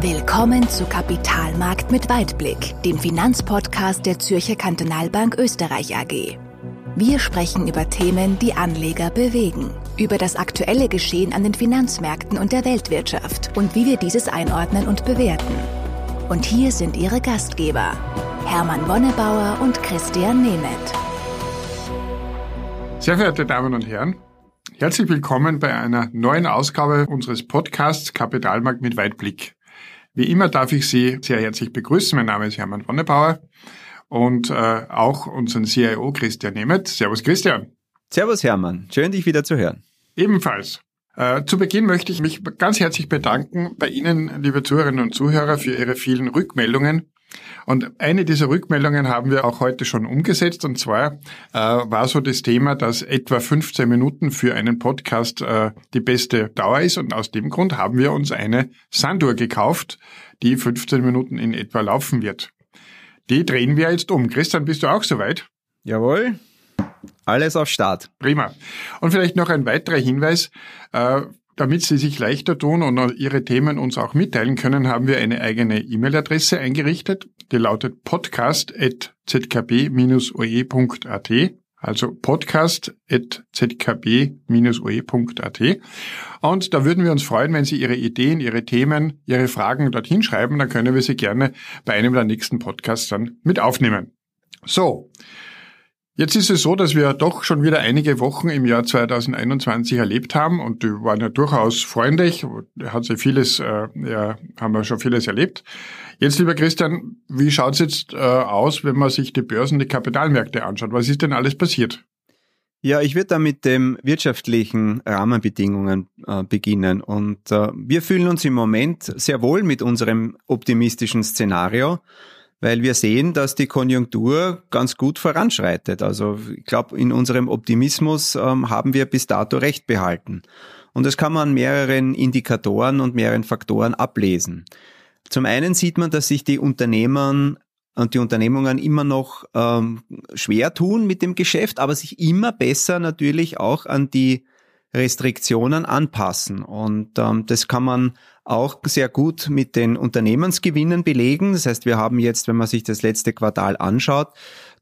Willkommen zu Kapitalmarkt mit Weitblick, dem Finanzpodcast der Zürcher Kantonalbank Österreich AG. Wir sprechen über Themen, die Anleger bewegen, über das aktuelle Geschehen an den Finanzmärkten und der Weltwirtschaft und wie wir dieses einordnen und bewerten. Und hier sind Ihre Gastgeber, Hermann Wonnebauer und Christian Nemeth. Sehr verehrte Damen und Herren, herzlich willkommen bei einer neuen Ausgabe unseres Podcasts Kapitalmarkt mit Weitblick. Wie immer darf ich Sie sehr herzlich begrüßen. Mein Name ist Hermann Wonnebauer und äh, auch unseren CIO Christian Nemeth. Servus Christian. Servus Hermann, schön dich wieder zu hören. Ebenfalls. Äh, zu Beginn möchte ich mich ganz herzlich bedanken bei Ihnen, liebe Zuhörerinnen und Zuhörer, für Ihre vielen Rückmeldungen. Und eine dieser Rückmeldungen haben wir auch heute schon umgesetzt. Und zwar äh, war so das Thema, dass etwa 15 Minuten für einen Podcast äh, die beste Dauer ist. Und aus dem Grund haben wir uns eine Sanduhr gekauft, die 15 Minuten in etwa laufen wird. Die drehen wir jetzt um. Christian, bist du auch soweit? Jawohl. Alles auf Start. Prima. Und vielleicht noch ein weiterer Hinweis. Äh, damit Sie sich leichter tun und Ihre Themen uns auch mitteilen können, haben wir eine eigene E-Mail-Adresse eingerichtet. Die lautet podcast.zkb-oe.at. Also podcast.zkb-oe.at. Und da würden wir uns freuen, wenn Sie Ihre Ideen, Ihre Themen, Ihre Fragen dorthin schreiben. Dann können wir sie gerne bei einem der nächsten Podcasts dann mit aufnehmen. So. Jetzt ist es so, dass wir doch schon wieder einige Wochen im Jahr 2021 erlebt haben und die waren ja durchaus freundlich, hat sich vieles, äh, ja, haben wir schon vieles erlebt. Jetzt, lieber Christian, wie schaut es jetzt äh, aus, wenn man sich die Börsen, die Kapitalmärkte anschaut? Was ist denn alles passiert? Ja, ich würde da mit den wirtschaftlichen Rahmenbedingungen äh, beginnen. Und äh, wir fühlen uns im Moment sehr wohl mit unserem optimistischen Szenario weil wir sehen, dass die Konjunktur ganz gut voranschreitet. Also ich glaube, in unserem Optimismus ähm, haben wir bis dato recht behalten. Und das kann man an mehreren Indikatoren und mehreren Faktoren ablesen. Zum einen sieht man, dass sich die Unternehmen und die Unternehmungen immer noch ähm, schwer tun mit dem Geschäft, aber sich immer besser natürlich auch an die Restriktionen anpassen. Und ähm, das kann man auch sehr gut mit den Unternehmensgewinnen belegen. Das heißt, wir haben jetzt, wenn man sich das letzte Quartal anschaut,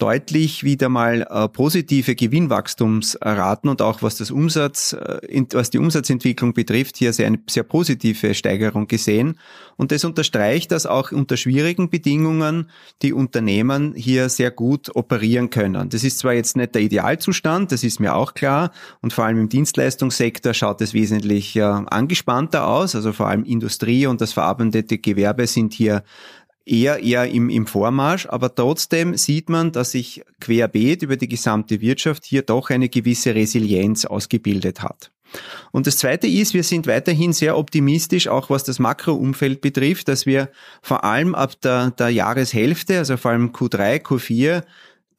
deutlich wieder mal äh, positive Gewinnwachstumsraten und auch was das Umsatz, äh, was die Umsatzentwicklung betrifft, hier sehr, eine sehr positive Steigerung gesehen. Und das unterstreicht, dass auch unter schwierigen Bedingungen die Unternehmen hier sehr gut operieren können. Das ist zwar jetzt nicht der Idealzustand, das ist mir auch klar. Und vor allem im Dienstleistungssektor schaut es wesentlich äh, angespannter aus. Also vor allem Industrie und das verarbeitende Gewerbe sind hier eher, eher im, im Vormarsch, aber trotzdem sieht man, dass sich querbeet über die gesamte Wirtschaft hier doch eine gewisse Resilienz ausgebildet hat. Und das Zweite ist, wir sind weiterhin sehr optimistisch, auch was das Makroumfeld betrifft, dass wir vor allem ab der, der Jahreshälfte, also vor allem Q3, Q4,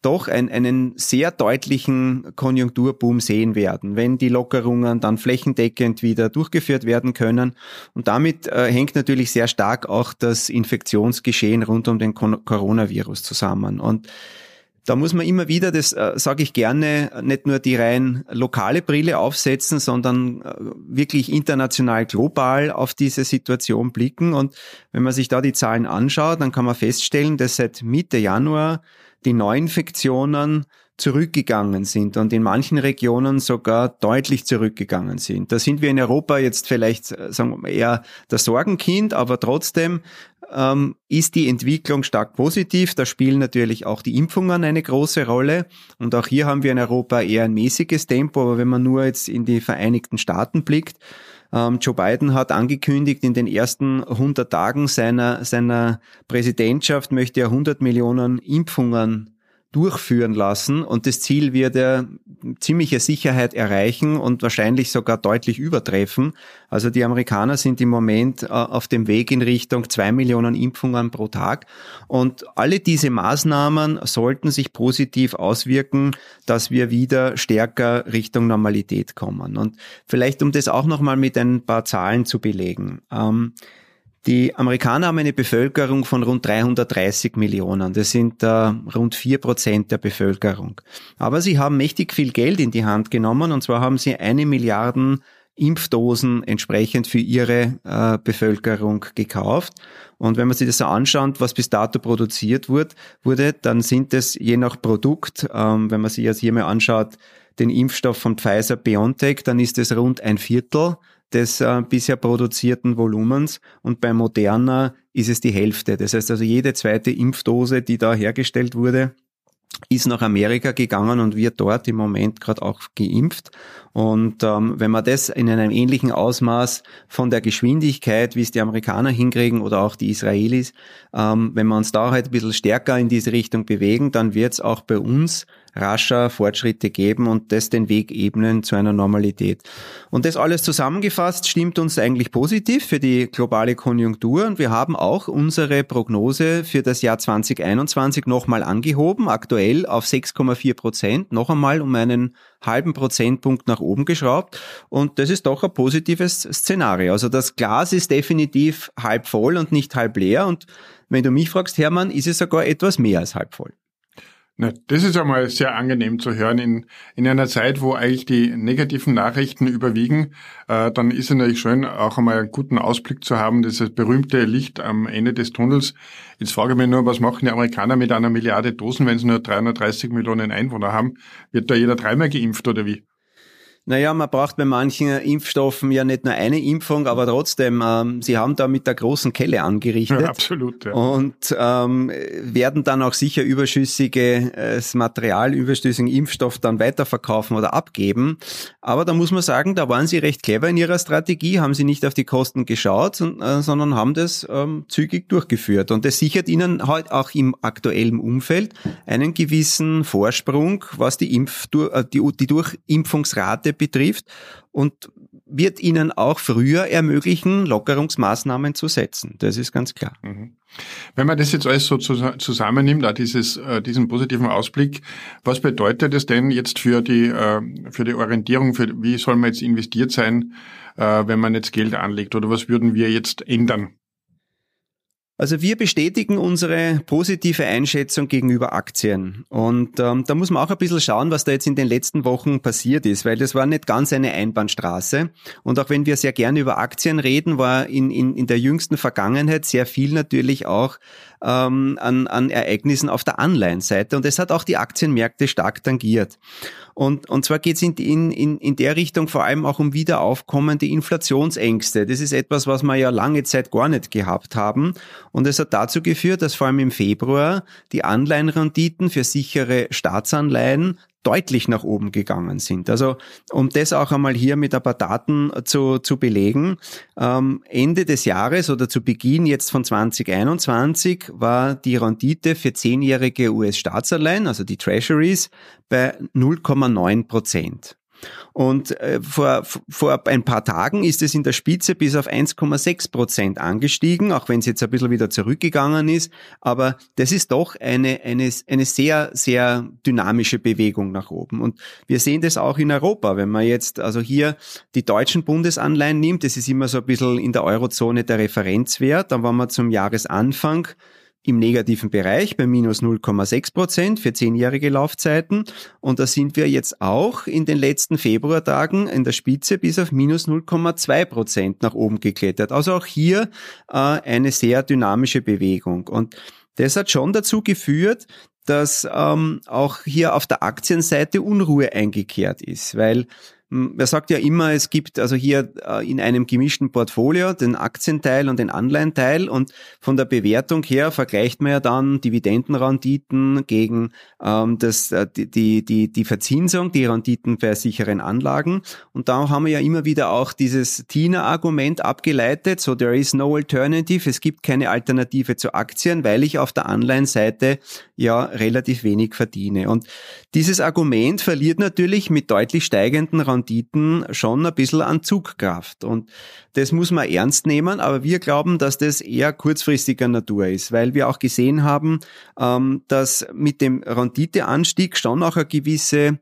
doch ein, einen sehr deutlichen Konjunkturboom sehen werden, wenn die Lockerungen dann flächendeckend wieder durchgeführt werden können. Und damit äh, hängt natürlich sehr stark auch das Infektionsgeschehen rund um den Coronavirus zusammen. Und da muss man immer wieder, das äh, sage ich gerne, nicht nur die rein lokale Brille aufsetzen, sondern äh, wirklich international global auf diese Situation blicken. Und wenn man sich da die Zahlen anschaut, dann kann man feststellen, dass seit Mitte Januar die Neuinfektionen zurückgegangen sind und in manchen Regionen sogar deutlich zurückgegangen sind. Da sind wir in Europa jetzt vielleicht, äh, sagen wir mal, eher das Sorgenkind, aber trotzdem ähm, ist die Entwicklung stark positiv. Da spielen natürlich auch die Impfungen eine große Rolle. Und auch hier haben wir in Europa eher ein mäßiges Tempo, aber wenn man nur jetzt in die Vereinigten Staaten blickt, Joe Biden hat angekündigt, in den ersten 100 Tagen seiner, seiner Präsidentschaft möchte er 100 Millionen Impfungen durchführen lassen und das Ziel wird er ziemliche Sicherheit erreichen und wahrscheinlich sogar deutlich übertreffen. Also die Amerikaner sind im Moment äh, auf dem Weg in Richtung zwei Millionen Impfungen pro Tag und alle diese Maßnahmen sollten sich positiv auswirken, dass wir wieder stärker Richtung Normalität kommen. Und vielleicht um das auch nochmal mit ein paar Zahlen zu belegen. Ähm, die Amerikaner haben eine Bevölkerung von rund 330 Millionen. Das sind äh, rund vier Prozent der Bevölkerung. Aber sie haben mächtig viel Geld in die Hand genommen und zwar haben sie eine Milliarden Impfdosen entsprechend für ihre äh, Bevölkerung gekauft. Und wenn man sich das so anschaut, was bis dato produziert wurde, wurde dann sind es je nach Produkt, ähm, wenn man sich jetzt hier mal anschaut, den Impfstoff von Pfizer BioNTech, dann ist es rund ein Viertel des äh, bisher produzierten Volumens und bei Moderna ist es die Hälfte. Das heißt also jede zweite Impfdose, die da hergestellt wurde, ist nach Amerika gegangen und wird dort im Moment gerade auch geimpft. Und ähm, wenn man das in einem ähnlichen Ausmaß von der Geschwindigkeit, wie es die Amerikaner hinkriegen oder auch die Israelis, ähm, wenn wir uns da halt ein bisschen stärker in diese Richtung bewegen, dann wird es auch bei uns rascher Fortschritte geben und das den Weg ebnen zu einer Normalität. Und das alles zusammengefasst stimmt uns eigentlich positiv für die globale Konjunktur und wir haben auch unsere Prognose für das Jahr 2021 nochmal angehoben, aktuell auf 6,4 Prozent, noch einmal um einen halben Prozentpunkt nach oben geschraubt und das ist doch ein positives Szenario. Also das Glas ist definitiv halb voll und nicht halb leer und wenn du mich fragst, Hermann, ist es sogar etwas mehr als halb voll. Na, das ist einmal sehr angenehm zu hören. In, in einer Zeit, wo eigentlich die negativen Nachrichten überwiegen, äh, dann ist es natürlich schön, auch einmal einen guten Ausblick zu haben, das berühmte Licht am Ende des Tunnels. Jetzt frage ich mich nur, was machen die Amerikaner mit einer Milliarde Dosen, wenn sie nur 330 Millionen Einwohner haben? Wird da jeder dreimal geimpft oder wie? Naja, man braucht bei manchen Impfstoffen ja nicht nur eine Impfung, aber trotzdem, ähm, sie haben da mit der großen Kelle angerichtet. Ja, absolut. Ja. Und ähm, werden dann auch sicher überschüssiges Material, überschüssigen Impfstoff dann weiterverkaufen oder abgeben. Aber da muss man sagen, da waren sie recht clever in ihrer Strategie, haben sie nicht auf die Kosten geschaut, äh, sondern haben das ähm, zügig durchgeführt. Und das sichert ihnen halt auch im aktuellen Umfeld einen gewissen Vorsprung, was die, Impf äh, die, die Durchimpfungsrate Leute betrifft und wird ihnen auch früher ermöglichen, Lockerungsmaßnahmen zu setzen. Das ist ganz klar. Mhm. Wenn man das jetzt alles so zusammennimmt, auch dieses, äh, diesen positiven Ausblick, was bedeutet das denn jetzt für die, äh, für die Orientierung, für wie soll man jetzt investiert sein, äh, wenn man jetzt Geld anlegt? Oder was würden wir jetzt ändern? Also wir bestätigen unsere positive Einschätzung gegenüber Aktien. Und ähm, da muss man auch ein bisschen schauen, was da jetzt in den letzten Wochen passiert ist, weil das war nicht ganz eine Einbahnstraße. Und auch wenn wir sehr gerne über Aktien reden, war in, in, in der jüngsten Vergangenheit sehr viel natürlich auch ähm, an, an Ereignissen auf der Anleihenseite. Und das hat auch die Aktienmärkte stark tangiert. Und, und zwar geht es in, in, in der Richtung vor allem auch um wieder aufkommende Inflationsängste. Das ist etwas, was wir ja lange Zeit gar nicht gehabt haben. Und es hat dazu geführt, dass vor allem im Februar die Anleihenrenditen für sichere Staatsanleihen deutlich nach oben gegangen sind. Also um das auch einmal hier mit ein paar Daten zu, zu belegen, ähm, Ende des Jahres oder zu Beginn jetzt von 2021 war die Rendite für zehnjährige US-Staatsanleihen, also die Treasuries, bei 0,9 Prozent. Und äh, vor, vor ein paar Tagen ist es in der Spitze bis auf 1,6 Prozent angestiegen, auch wenn es jetzt ein bisschen wieder zurückgegangen ist. Aber das ist doch eine, eine, eine sehr, sehr dynamische Bewegung nach oben. Und wir sehen das auch in Europa. Wenn man jetzt also hier die deutschen Bundesanleihen nimmt, das ist immer so ein bisschen in der Eurozone der Referenzwert, dann war man zum Jahresanfang im negativen Bereich bei minus 0,6 Prozent für zehnjährige Laufzeiten. Und da sind wir jetzt auch in den letzten Februartagen in der Spitze bis auf minus 0,2 Prozent nach oben geklettert. Also auch hier äh, eine sehr dynamische Bewegung. Und das hat schon dazu geführt, dass ähm, auch hier auf der Aktienseite Unruhe eingekehrt ist, weil hm, man sagt ja immer, es gibt also hier äh, in einem gemischten Portfolio den Aktienteil und den Anleihenteil und von der Bewertung her vergleicht man ja dann Dividendenrenditen gegen ähm, das, äh, die, die, die Verzinsung, die Renditen bei sicheren Anlagen. Und da haben wir ja immer wieder auch dieses TINA-Argument abgeleitet, so there is no alternative, es gibt keine Alternative zu Aktien, weil ich auf der Anleihenseite ja relativ wenig verdiene. Und dieses Argument verliert natürlich mit deutlich steigenden Renditen schon ein bisschen an Zugkraft. Und das muss man ernst nehmen, aber wir glauben, dass das eher kurzfristiger Natur ist, weil wir auch gesehen haben, ähm, dass mit dem Renditeanstieg schon auch eine gewisse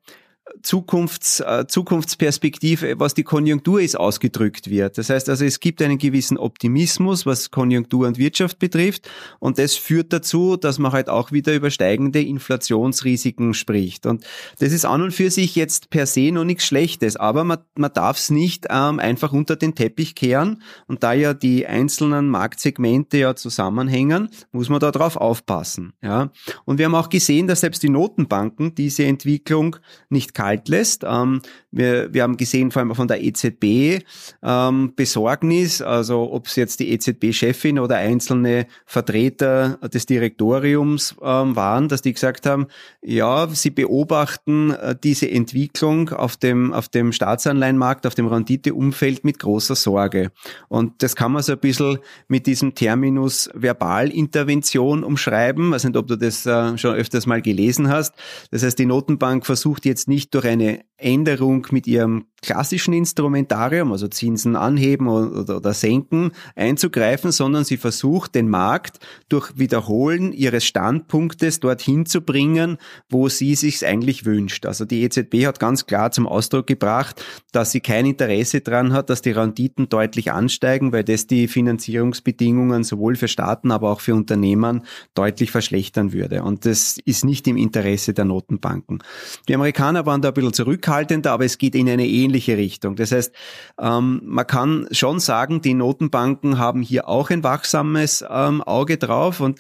Zukunfts, äh, Zukunftsperspektive, was die Konjunktur ist, ausgedrückt wird. Das heißt also, es gibt einen gewissen Optimismus, was Konjunktur und Wirtschaft betrifft. Und das führt dazu, dass man halt auch wieder über steigende Inflationsrisiken spricht. Und das ist an und für sich jetzt per se noch nichts Schlechtes, aber man, man darf es nicht ähm, einfach unter den Teppich kehren. Und da ja die einzelnen Marktsegmente ja zusammenhängen, muss man da drauf aufpassen. Ja. Und wir haben auch gesehen, dass selbst die Notenbanken diese Entwicklung nicht kalt lässt. Ähm, wir, wir haben gesehen, vor allem von der EZB, ähm, Besorgnis, also ob es jetzt die EZB-Chefin oder einzelne Vertreter des Direktoriums ähm, waren, dass die gesagt haben, ja, sie beobachten äh, diese Entwicklung auf dem, auf dem Staatsanleihenmarkt, auf dem Renditeumfeld mit großer Sorge. Und das kann man so ein bisschen mit diesem Terminus Verbalintervention umschreiben. Ich weiß nicht, ob du das äh, schon öfters mal gelesen hast. Das heißt, die Notenbank versucht jetzt nicht durch eine Änderung mit ihrem klassischen Instrumentarium, also Zinsen anheben oder, oder, senken, einzugreifen, sondern sie versucht, den Markt durch Wiederholen ihres Standpunktes dorthin zu bringen, wo sie sich eigentlich wünscht. Also die EZB hat ganz klar zum Ausdruck gebracht, dass sie kein Interesse daran hat, dass die Renditen deutlich ansteigen, weil das die Finanzierungsbedingungen sowohl für Staaten, aber auch für Unternehmen deutlich verschlechtern würde. Und das ist nicht im Interesse der Notenbanken. Die Amerikaner waren da ein bisschen zurückhaltender, aber es geht in eine ähnliche Richtung. Das heißt, ähm, man kann schon sagen, die Notenbanken haben hier auch ein wachsames ähm, Auge drauf und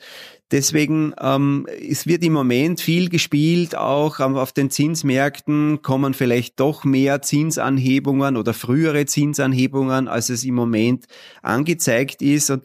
Deswegen, ähm, es wird im Moment viel gespielt, auch auf den Zinsmärkten kommen vielleicht doch mehr Zinsanhebungen oder frühere Zinsanhebungen, als es im Moment angezeigt ist. Und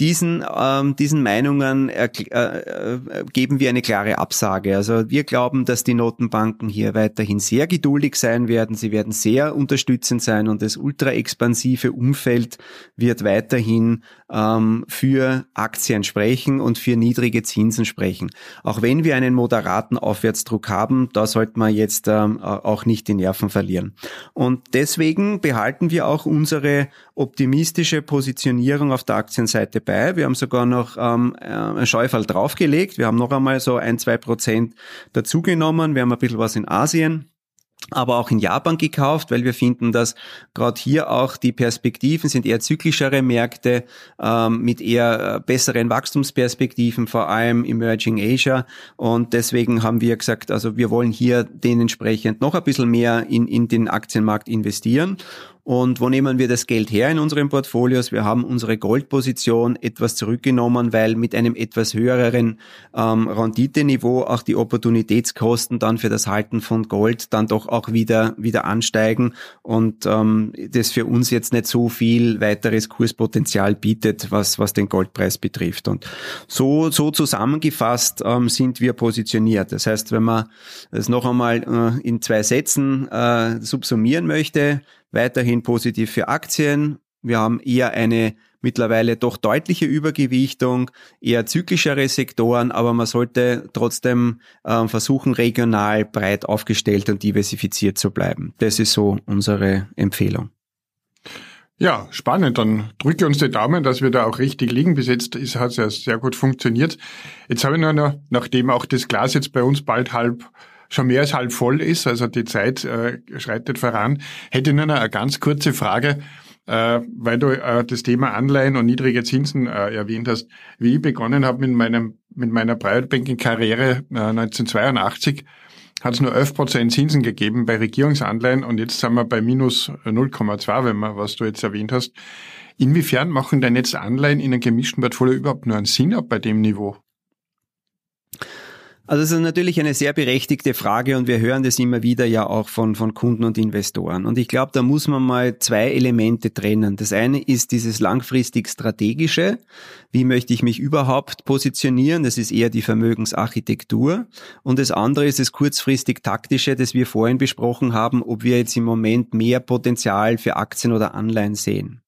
diesen, ähm, diesen Meinungen äh, äh, geben wir eine klare Absage. Also wir glauben, dass die Notenbanken hier weiterhin sehr geduldig sein werden. Sie werden sehr unterstützend sein und das ultra-expansive Umfeld wird weiterhin ähm, für Aktien sprechen und für niedrige Zinsen sprechen. Auch wenn wir einen moderaten Aufwärtsdruck haben, da sollte man jetzt ähm, auch nicht die Nerven verlieren. Und deswegen behalten wir auch unsere optimistische Positionierung auf der Aktienseite bei. Wir haben sogar noch ähm, äh, einen Scheufall draufgelegt. Wir haben noch einmal so ein, zwei Prozent dazugenommen. Wir haben ein bisschen was in Asien aber auch in Japan gekauft, weil wir finden, dass gerade hier auch die Perspektiven sind eher zyklischere Märkte ähm, mit eher äh, besseren Wachstumsperspektiven, vor allem Emerging Asia. Und deswegen haben wir gesagt, also wir wollen hier dementsprechend noch ein bisschen mehr in, in den Aktienmarkt investieren. Und wo nehmen wir das Geld her in unseren Portfolios? Wir haben unsere Goldposition etwas zurückgenommen, weil mit einem etwas höheren ähm, Renditeniveau auch die Opportunitätskosten dann für das Halten von Gold dann doch auch wieder wieder ansteigen und ähm, das für uns jetzt nicht so viel weiteres Kurspotenzial bietet, was was den Goldpreis betrifft. Und so so zusammengefasst ähm, sind wir positioniert. Das heißt, wenn man es noch einmal äh, in zwei Sätzen äh, subsumieren möchte, weiterhin positiv für Aktien. Wir haben eher eine mittlerweile doch deutliche Übergewichtung, eher zyklischere Sektoren, aber man sollte trotzdem äh, versuchen, regional breit aufgestellt und diversifiziert zu bleiben. Das ist so unsere Empfehlung. Ja, spannend. Dann drücke uns die Daumen, dass wir da auch richtig liegen. Bis jetzt hat es ja sehr gut funktioniert. Jetzt habe ich noch, nachdem auch das Glas jetzt bei uns bald halb schon mehr als halb voll ist, also die Zeit äh, schreitet voran, hätte nur noch eine ganz kurze Frage, äh, weil du äh, das Thema Anleihen und niedrige Zinsen äh, erwähnt hast. Wie ich begonnen habe mit meinem mit meiner Private Banking Karriere äh, 1982 hat es nur 11% Zinsen gegeben bei Regierungsanleihen und jetzt sind wir bei minus 0,2, wenn man, was du jetzt erwähnt hast. Inwiefern machen denn jetzt Anleihen in einem gemischten Portfolio überhaupt nur einen Sinn ab bei dem Niveau? Also es ist natürlich eine sehr berechtigte Frage und wir hören das immer wieder ja auch von, von Kunden und Investoren. Und ich glaube, da muss man mal zwei Elemente trennen. Das eine ist dieses langfristig strategische. Wie möchte ich mich überhaupt positionieren? Das ist eher die Vermögensarchitektur. Und das andere ist das kurzfristig taktische, das wir vorhin besprochen haben, ob wir jetzt im Moment mehr Potenzial für Aktien oder Anleihen sehen.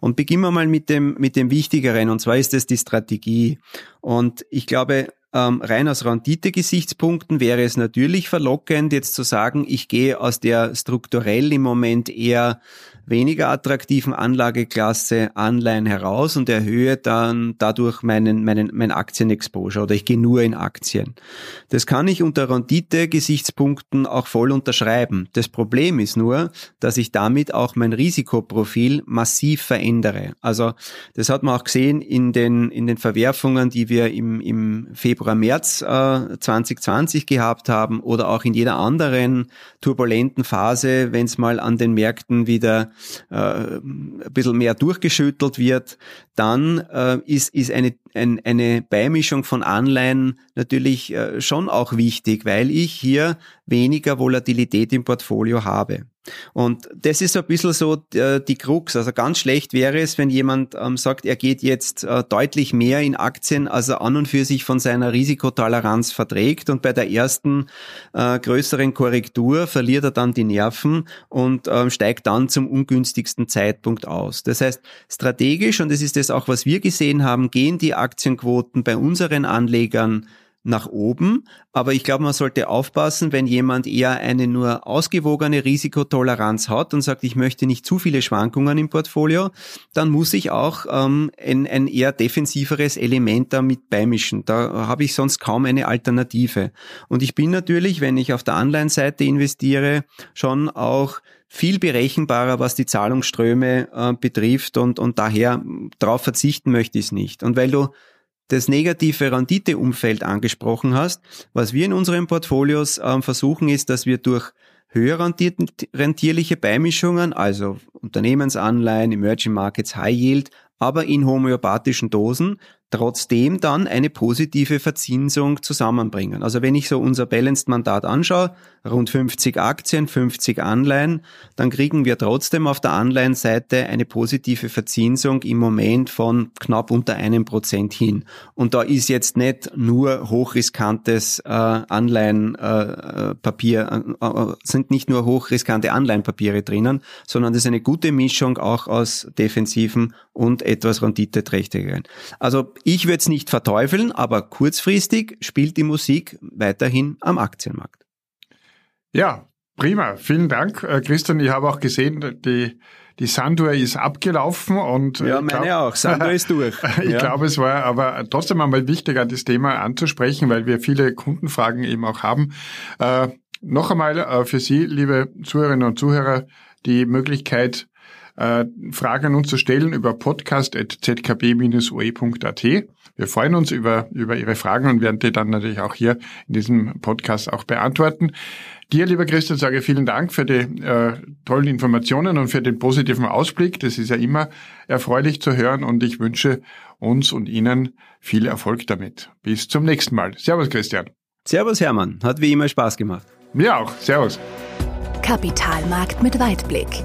Und beginnen wir mal mit dem, mit dem Wichtigeren, und zwar ist es die Strategie. Und ich glaube, ähm, rein aus Rendite-Gesichtspunkten wäre es natürlich verlockend, jetzt zu sagen, ich gehe aus der strukturell im Moment eher weniger attraktiven Anlageklasse Anleihen heraus und erhöhe dann dadurch meinen, meinen, mein Aktienexposure oder ich gehe nur in Aktien. Das kann ich unter Rendite-Gesichtspunkten auch voll unterschreiben. Das Problem ist nur, dass ich damit auch mein Risikoprofil massiv verändere. Also das hat man auch gesehen in den, in den Verwerfungen, die wir im, im Februar, März äh, 2020 gehabt haben oder auch in jeder anderen turbulenten Phase, wenn es mal an den Märkten wieder äh, ein bisschen mehr durchgeschüttelt wird, dann äh, ist, ist eine, ein, eine Beimischung von Anleihen natürlich äh, schon auch wichtig, weil ich hier weniger Volatilität im Portfolio habe. Und das ist ein bisschen so äh, die Krux. Also ganz schlecht wäre es, wenn jemand ähm, sagt, er geht jetzt äh, deutlich mehr in Aktien, als er an und für sich von seiner Risikotoleranz verträgt. Und bei der ersten äh, größeren Korrektur verliert er dann die Nerven und ähm, steigt dann zum ungünstigsten Zeitpunkt aus. Das heißt, strategisch, und das ist das auch, was wir gesehen haben, gehen die Aktienquoten bei unseren Anlegern nach oben. Aber ich glaube, man sollte aufpassen, wenn jemand eher eine nur ausgewogene Risikotoleranz hat und sagt, ich möchte nicht zu viele Schwankungen im Portfolio, dann muss ich auch ähm, ein, ein eher defensiveres Element damit beimischen. Da habe ich sonst kaum eine Alternative. Und ich bin natürlich, wenn ich auf der Anleihenseite investiere, schon auch viel berechenbarer, was die Zahlungsströme äh, betrifft und, und daher darauf verzichten möchte ich es nicht. Und weil du das negative Renditeumfeld angesprochen hast. Was wir in unseren Portfolios äh, versuchen ist, dass wir durch höher rentierliche Beimischungen, also Unternehmensanleihen, Emerging Markets, High Yield, aber in homöopathischen Dosen trotzdem dann eine positive Verzinsung zusammenbringen. Also wenn ich so unser Balanced Mandat anschaue, rund 50 Aktien, 50 Anleihen, dann kriegen wir trotzdem auf der Anleihenseite eine positive Verzinsung im Moment von knapp unter einem Prozent hin. Und da ist jetzt nicht nur hochriskantes äh, Anleihenpapier, äh, äh, sind nicht nur hochriskante Anleihenpapiere drinnen, sondern das ist eine gute Mischung auch aus defensiven und etwas renditeträchtigeren. Also ich würde es nicht verteufeln, aber kurzfristig spielt die Musik weiterhin am Aktienmarkt. Ja, prima. Vielen Dank, äh, Christian. Ich habe auch gesehen, die die Sanduhr ist abgelaufen und ja, meine glaub, auch. Sanduhr ist durch. ich ja. glaube, es war aber trotzdem einmal wichtiger, das Thema anzusprechen, weil wir viele Kundenfragen eben auch haben. Äh, noch einmal äh, für Sie, liebe Zuhörerinnen und Zuhörer, die Möglichkeit, äh, Fragen uns zu stellen über podcast.zkb-ue.at. Wir freuen uns über, über Ihre Fragen und werden die dann natürlich auch hier in diesem Podcast auch beantworten. Dir, lieber Christian, sage vielen Dank für die äh, tollen Informationen und für den positiven Ausblick. Das ist ja immer erfreulich zu hören und ich wünsche uns und Ihnen viel Erfolg damit. Bis zum nächsten Mal. Servus, Christian. Servus, Hermann. Hat wie immer Spaß gemacht. Mir auch. Servus. Kapitalmarkt mit Weitblick.